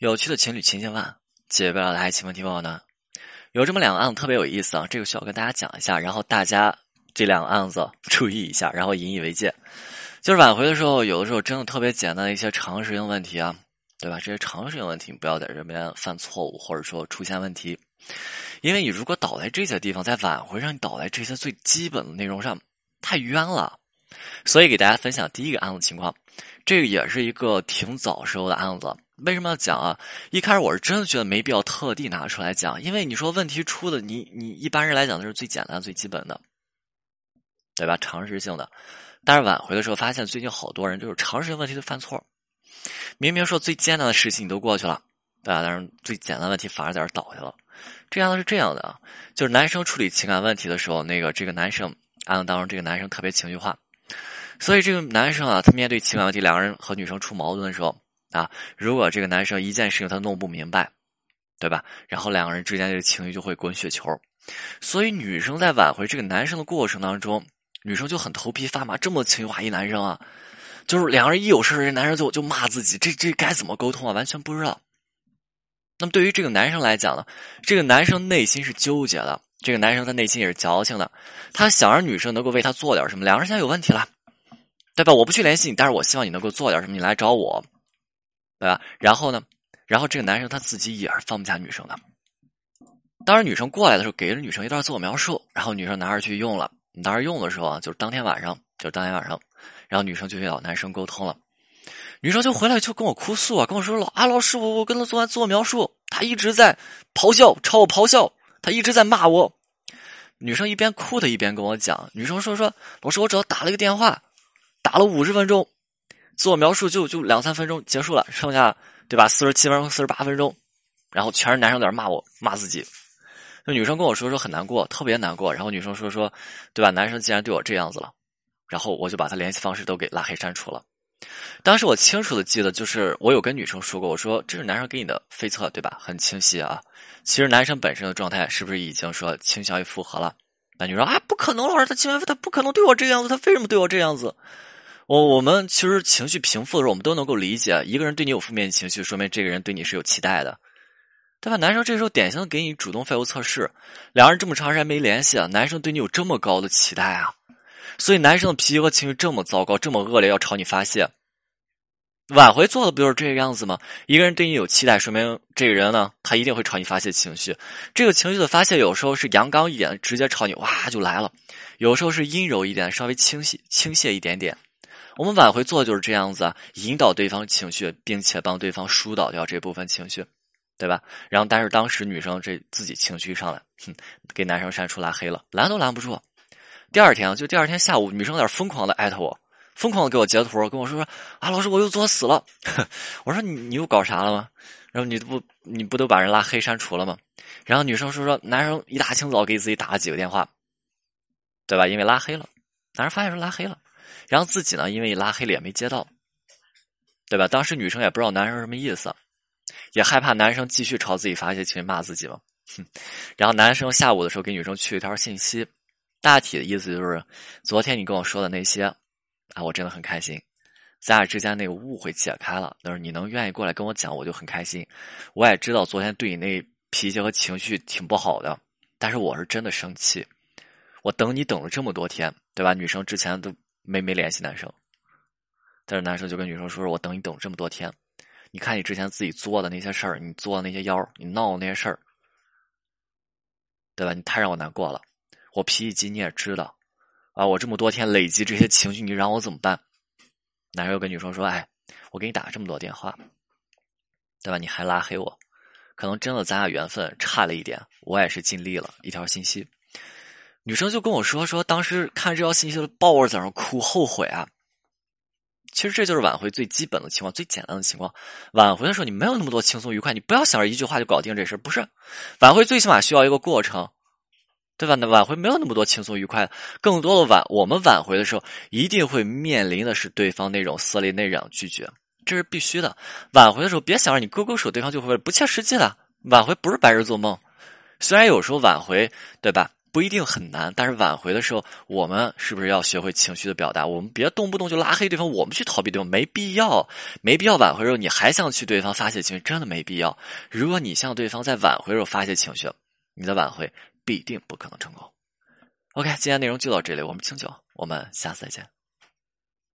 有趣的情侣情千万，解不了的爱情问题问我呢。有这么两个案子特别有意思啊，这个需要跟大家讲一下，然后大家这两个案子 注意一下，然后引以为戒。就是挽回的时候，有的时候真的特别简单的一些常识性问题啊，对吧？这些常识性问题不要在这边犯错误，或者说出现问题，因为你如果倒在这些地方，在挽回上你倒在这些最基本的内容上，太冤了。所以给大家分享第一个案子情况，这个也是一个挺早时候的案子。为什么要讲啊？一开始我是真的觉得没必要特地拿出来讲，因为你说问题出的，你你一般人来讲都是最简单、最基本的，对吧？常识性的。但是挽回的时候发现，最近好多人就是常识性问题都犯错。明明说最艰难的事情你都过去了，对吧？但是最简单问题反而在这倒下了。这样的是这样的啊，就是男生处理情感问题的时候，那个这个男生案子当中，这个男生特别情绪化，所以这个男生啊，他面对情感问题，两个人和女生出矛盾的时候。啊，如果这个男生一件事情他弄不明白，对吧？然后两个人之间这个情绪就会滚雪球，所以女生在挽回这个男生的过程当中，女生就很头皮发麻。这么情绪化一男生啊，就是两个人一有事这男生就就骂自己，这这该怎么沟通啊？完全不知道。那么对于这个男生来讲呢，这个男生内心是纠结的，这个男生他内心也是矫情的，他想让女生能够为他做点什么。两个人现在有问题了，对吧？我不去联系你，但是我希望你能够做点什么，你来找我。对吧？然后呢？然后这个男生他自己也是放不下女生的。当时女生过来的时候，给了女生一段自我描述，然后女生拿着去用了。当时用的时候啊，就是当天晚上，就是当天晚上，然后女生就去找男生沟通了。女生就回来就跟我哭诉啊，跟我说：“老啊，老师，我我跟他做完自我描述，他一直在咆哮，朝我咆哮，他一直在骂我。”女生一边哭的一边跟我讲，女生说：“说老师，我只要打了一个电话，打了五十分钟。”自我描述就就两三分钟结束了，剩下对吧？四十七分钟、四十八分钟，然后全是男生在那骂我、骂自己。那女生跟我说说很难过，特别难过。然后女生说说，对吧？男生既然对我这样子了，然后我就把他联系方式都给拉黑删除了。当时我清楚的记得，就是我有跟女生说过，我说这是男生给你的飞测，对吧？很清晰啊。其实男生本身的状态是不是已经说倾向于复合了？那女生啊，不可能，老师他情完他不可能对我这个样子，他为什么对我这样子？我我们其实情绪平复的时候，我们都能够理解，一个人对你有负面情绪，说明这个人对你是有期待的，对吧？男生这时候典型的给你主动废物测试，两人这么长时间没联系啊，男生对你有这么高的期待啊，所以男生的脾气和情绪这么糟糕，这么恶劣，要朝你发泄，挽回做的不就是这个样子吗？一个人对你有期待，说明这个人呢，他一定会朝你发泄情绪，这个情绪的发泄有时候是阳刚一点，直接朝你哇就来了，有时候是阴柔一点，稍微倾泻倾泻一点点。我们挽回做就是这样子啊，引导对方情绪，并且帮对方疏导掉这部分情绪，对吧？然后，但是当时女生这自己情绪上来，哼，给男生删除拉黑了，拦都拦不住。第二天就第二天下午，女生在疯狂的艾特我，疯狂的给我截图，跟我说说啊，老师我又作死了。我说你你又搞啥了吗？然后你不你不都把人拉黑删除了吗？然后女生说说男生一大清早给自己打了几个电话，对吧？因为拉黑了，男生发现说拉黑了。然后自己呢，因为拉黑了也没接到，对吧？当时女生也不知道男生什么意思，也害怕男生继续朝自己发泄情绪骂自己嘛。然后男生下午的时候给女生去一条信息，大体的意思就是：昨天你跟我说的那些啊，我真的很开心，咱俩之间那个误会解开了。就是你能愿意过来跟我讲，我就很开心。我也知道昨天对你那脾气和情绪挺不好的，但是我是真的生气。我等你等了这么多天，对吧？女生之前都。没没联系男生，但是男生就跟女生说：“说我等你等这么多天，你看你之前自己做的那些事儿，你做的那些妖，你闹的那些事儿，对吧？你太让我难过了。我脾气急你也知道，啊，我这么多天累积这些情绪，你让我怎么办？”男生又跟女生说：“哎，我给你打了这么多电话，对吧？你还拉黑我，可能真的咱俩缘分差了一点，我也是尽力了。一条信息。”女生就跟我说：“说当时看这条信息，抱着在那哭，后悔啊。其实这就是挽回最基本的情况，最简单的情况。挽回的时候，你没有那么多轻松愉快，你不要想着一句话就搞定这事不是，挽回最起码需要一个过程，对吧？那挽回没有那么多轻松愉快，更多的挽我们挽回的时候，一定会面临的是对方那种撕裂内攘、拒绝，这是必须的。挽回的时候，别想着你勾勾手，对方就会不切实际的。挽回不是白日做梦。虽然有时候挽回，对吧？不一定很难，但是挽回的时候，我们是不是要学会情绪的表达？我们别动不动就拉黑对方，我们去逃避对方，没必要，没必要挽回的时候你还想去对方发泄情绪，真的没必要。如果你向对方在挽回时候发泄情绪，你的挽回必定不可能成功。OK，今天内容就到这里，我们清酒，我们下次再见。